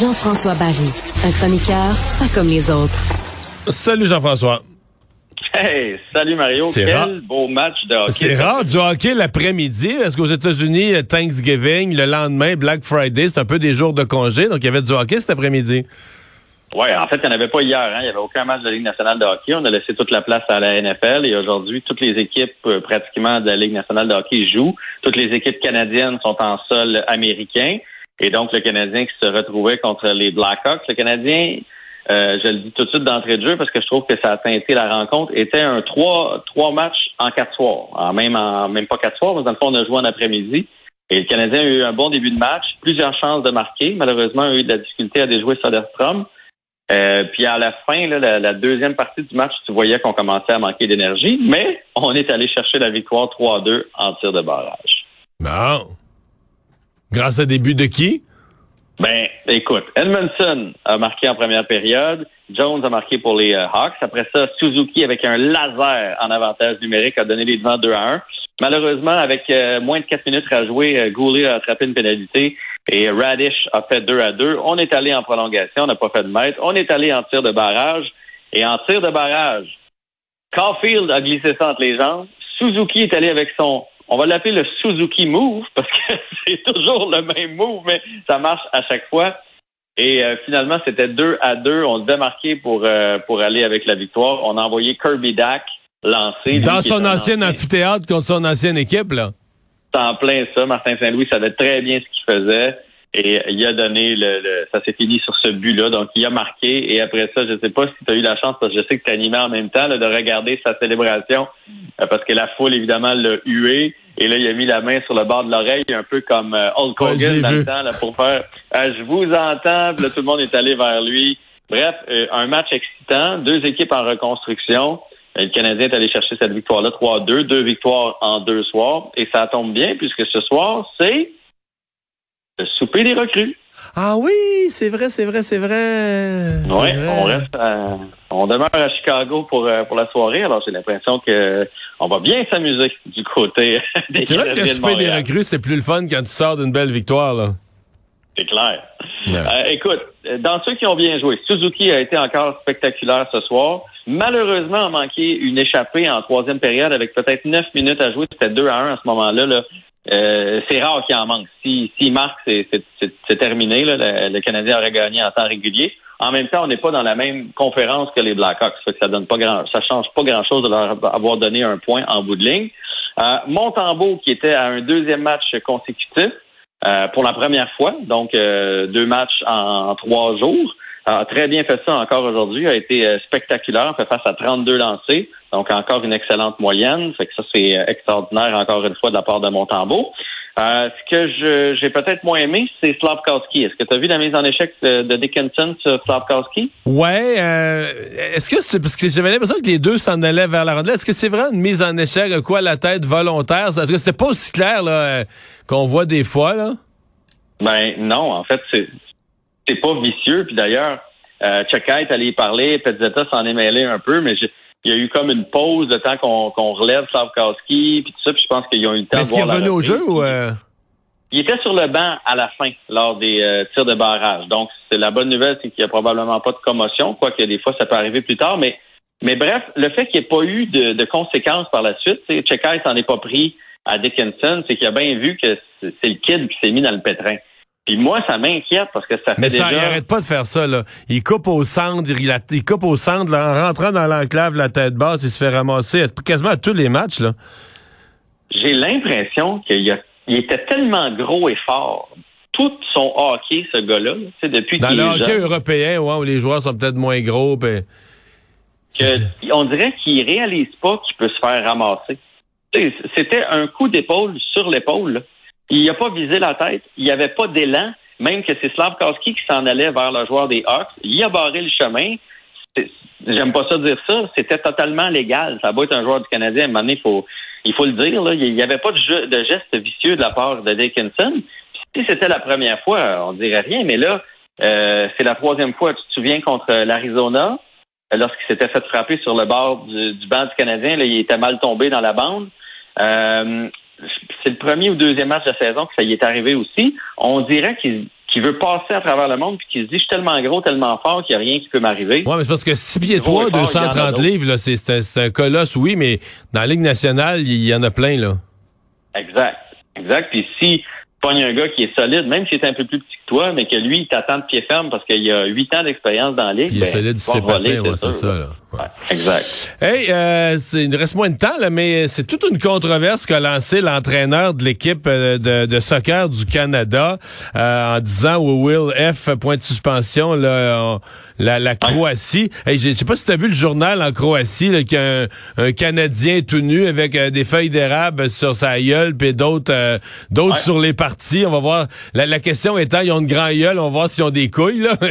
Jean-François Barry, un chroniqueur pas comme les autres. Salut Jean-François. Hey, salut Mario. Quel beau match de hockey. C'est rare du hockey l'après-midi. Est-ce qu'aux États-Unis, Thanksgiving, le lendemain, Black Friday, c'est un peu des jours de congé, donc il y avait du hockey cet après-midi? Oui, en fait, il n'y en avait pas hier. Hein. Il n'y avait aucun match de la Ligue nationale de hockey. On a laissé toute la place à la NFL et aujourd'hui, toutes les équipes euh, pratiquement de la Ligue nationale de hockey jouent. Toutes les équipes canadiennes sont en sol américain. Et donc, le Canadien qui se retrouvait contre les Blackhawks. Le Canadien, euh, je le dis tout de suite d'entrée de jeu parce que je trouve que ça a teinté la rencontre, était un trois, trois matchs en quatre soirs. En même, en, même pas quatre soirs, mais dans le fond, on a joué en après-midi. Et le Canadien a eu un bon début de match, plusieurs chances de marquer. Malheureusement, il a eu de la difficulté à déjouer Soderstrom. Euh, puis à la fin, la, deuxième partie du match, tu voyais qu'on commençait à manquer d'énergie, mais on est allé chercher la victoire 3-2 en tir de barrage. Bon. Grâce à début de qui? Ben, écoute, Edmondson a marqué en première période. Jones a marqué pour les euh, Hawks. Après ça, Suzuki, avec un laser en avantage numérique, a donné les devants 2 à 1. Malheureusement, avec euh, moins de 4 minutes à jouer, Goulet a attrapé une pénalité et Radish a fait 2 à 2. On est allé en prolongation, on n'a pas fait de mètre. On est allé en tir de barrage. Et en tir de barrage, Caulfield a glissé ça entre les jambes. Suzuki est allé avec son on va l'appeler le Suzuki Move parce que c'est toujours le même move, mais ça marche à chaque fois. Et euh, finalement, c'était 2 à 2. On devait marquer pour, euh, pour aller avec la victoire. On a envoyé Kirby Dack lancer. Dans son ancien amphithéâtre contre son ancienne équipe, là. En plein ça. Martin Saint-Louis savait très bien ce qu'il faisait. Et il a donné le, ça s'est fini sur ce but-là. Donc il a marqué. Et après ça, je sais pas si tu as eu la chance, parce que je sais que tu animé en même temps de regarder sa célébration. Euh, parce que la foule, évidemment, l'a hué. Et là, il a mis la main sur le bord de l'oreille, un peu comme euh, Hulk Hogan dans le temps, là, pour faire euh, Je vous entends, puis là, tout le monde est allé vers lui. Bref, un match excitant, deux équipes en reconstruction. Le Canadien est allé chercher cette victoire-là, 3-2, deux victoires en deux soirs. Et ça tombe bien, puisque ce soir, c'est le souper des recrues. Ah oui, c'est vrai, c'est vrai, c'est vrai. Oui, on reste on demeure à Chicago pour, euh, pour la soirée, alors j'ai l'impression que on va bien s'amuser du côté des C'est vrai que le souper des recrues, c'est plus le fun quand tu sors d'une belle victoire, là. C'est clair. Euh, écoute, dans ceux qui ont bien joué, Suzuki a été encore spectaculaire ce soir. Malheureusement, a manqué une échappée en troisième période avec peut-être neuf minutes à jouer. C'était 2 à 1 à ce moment-là. Là. Euh, c'est rare qu'il en manque. S'il si, marque, c'est terminé. Là. Le, Canadien aurait gagné en temps régulier. En même temps, on n'est pas dans la même conférence que les Blackhawks. Ça, ça donne pas grand, ça change pas grand-chose de leur avoir donné un point en bout de ligne. Euh, Montembeau, qui était à un deuxième match consécutif euh, pour la première fois, donc euh, deux matchs en trois jours a très bien fait ça encore aujourd'hui, a été euh, spectaculaire, fait face à 32 lancés, donc encore une excellente moyenne, fait que ça c'est euh, extraordinaire encore une fois de la part de Montembeau. Euh, ce que j'ai peut-être moins aimé, c'est Slavkowski. Est-ce que tu as vu la mise en échec de, Dickinson sur Slavkowski? Ouais. Euh, est-ce que c'est parce que j'avais l'impression que les deux s'en allaient vers la rondelle. Est-ce que c'est vraiment une mise en échec quoi la tête volontaire? Est-ce que c'était pas aussi clair là qu'on voit des fois là? Ben non, en fait c'est pas vicieux. Puis d'ailleurs, euh, est allé y parler, Pezzetta s'en est mêlé un peu, mais il y a eu comme une pause de temps qu'on relève Slavkowski, puis tout ça, puis je pense qu'ils ont eu le temps de voir est-ce qu'il est revenu au jeu ou... Euh? Il était sur le banc à la fin, lors des euh, tirs de barrage. Donc, c'est la bonne nouvelle, c'est qu'il n'y a probablement pas de commotion, quoique des fois, ça peut arriver plus tard. Mais, mais bref, le fait qu'il n'y ait pas eu de, de, conséquences par la suite, Chekai s'en est pas pris à Dickinson, c'est qu'il a bien vu que c'est le kid qui s'est mis dans le pétrin. Puis moi, ça m'inquiète parce que ça fait Mais ça, il arrête pas de faire ça, là. Il coupe au centre, il, il coupe au centre, en rentrant dans l'enclave, la tête basse, il se fait ramasser quasiment à tous les matchs, là. J'ai l'impression qu'il était tellement gros et fort. Tout son hockey, ce gars-là, c'est depuis Dans le hockey européen, ouais, où les joueurs sont peut-être moins gros, que, on dirait qu'il réalise pas qu'il peut se faire ramasser. C'était un coup d'épaule sur l'épaule, il n'a pas visé la tête. Il n'y avait pas d'élan. Même que c'est Slavkowski qui s'en allait vers le joueur des Hawks. Il a barré le chemin. J'aime pas ça dire ça. C'était totalement légal. Ça va être un joueur du Canadien. À un moment donné, il faut, il faut le dire. Là. Il n'y avait pas de, jeu, de geste vicieux de la part de Dickinson. Si c'était la première fois, on dirait rien. Mais là, euh, c'est la troisième fois. Tu te souviens contre l'Arizona? Lorsqu'il s'était fait frapper sur le bord du, banc du Canadien. Là, il était mal tombé dans la bande. Euh, c'est le premier ou deuxième match de saison que ça y est arrivé aussi. On dirait qu'il veut passer à travers le monde puis qu'il se dit je suis tellement gros, tellement fort qu'il n'y a rien qui peut m'arriver. Oui, mais c'est parce que 6 pieds 3, 230 livres, c'est un colosse, oui, mais dans la Ligue nationale, il y en a plein, là. Exact. Exact. Puis si pogne un gars qui est solide, même s'il est un peu plus petit toi, mais que lui, il t'attend de pied ferme parce qu'il a huit ans d'expérience dans la ligue. il est ben, solide, c'est ouais, c'est ça. Là. Ouais. exact. Hey, euh, il reste moins de temps, là, mais c'est toute une controverse qu'a lancé l'entraîneur de l'équipe euh, de, de, soccer du Canada euh, en disant au Will F, point de suspension, là, la, la Croatie. Hey, je sais pas si tu as vu le journal en Croatie, là, a un, Canadien tout nu avec euh, des feuilles d'érable sur sa gueule, puis d'autres euh, d'autres sur les parties. On va voir. La, la, question étant, ils ont une grande gueule, on va voir s'ils ont des couilles, là.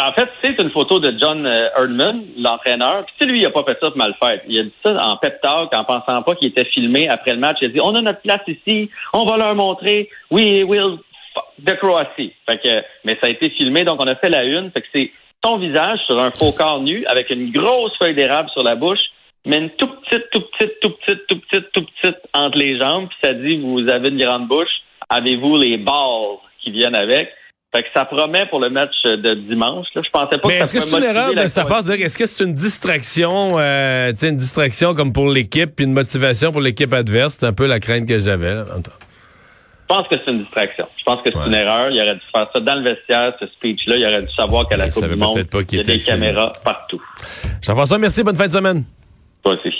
En fait, c'est une photo de John euh, Erdman, l'entraîneur. Puis lui, il a pas fait ça pour mal faire. Il a dit ça en pep talk, en pensant pas qu'il était filmé après le match. Il a dit, on a notre place ici, on va leur montrer. We will de Croatie. Fait que, mais ça a été filmé, donc on a fait la une. C'est son visage sur un faux corps nu avec une grosse feuille d'érable sur la bouche, mais une toute petite, toute petite, toute petite, toute petite, toute petite entre les jambes. Puis ça dit, vous avez une grande bouche. Avez-vous les balles qui viennent avec? Fait que ça promet pour le match de dimanche. Là. Je pensais pas Mais est-ce que c'est une erreur? de sa part Est-ce que c'est une distraction, euh, une distraction comme pour l'équipe, puis une motivation pour l'équipe adverse? C'est un peu la crainte que j'avais. Je pense que c'est une distraction. Je pense que c'est une erreur. Il aurait dû faire ça dans le vestiaire, ce speech-là. Il aurait dû savoir qu'à la Coupe du Monde, il y a des caméras partout. Jean-François, merci. Bonne fin de semaine. Toi aussi.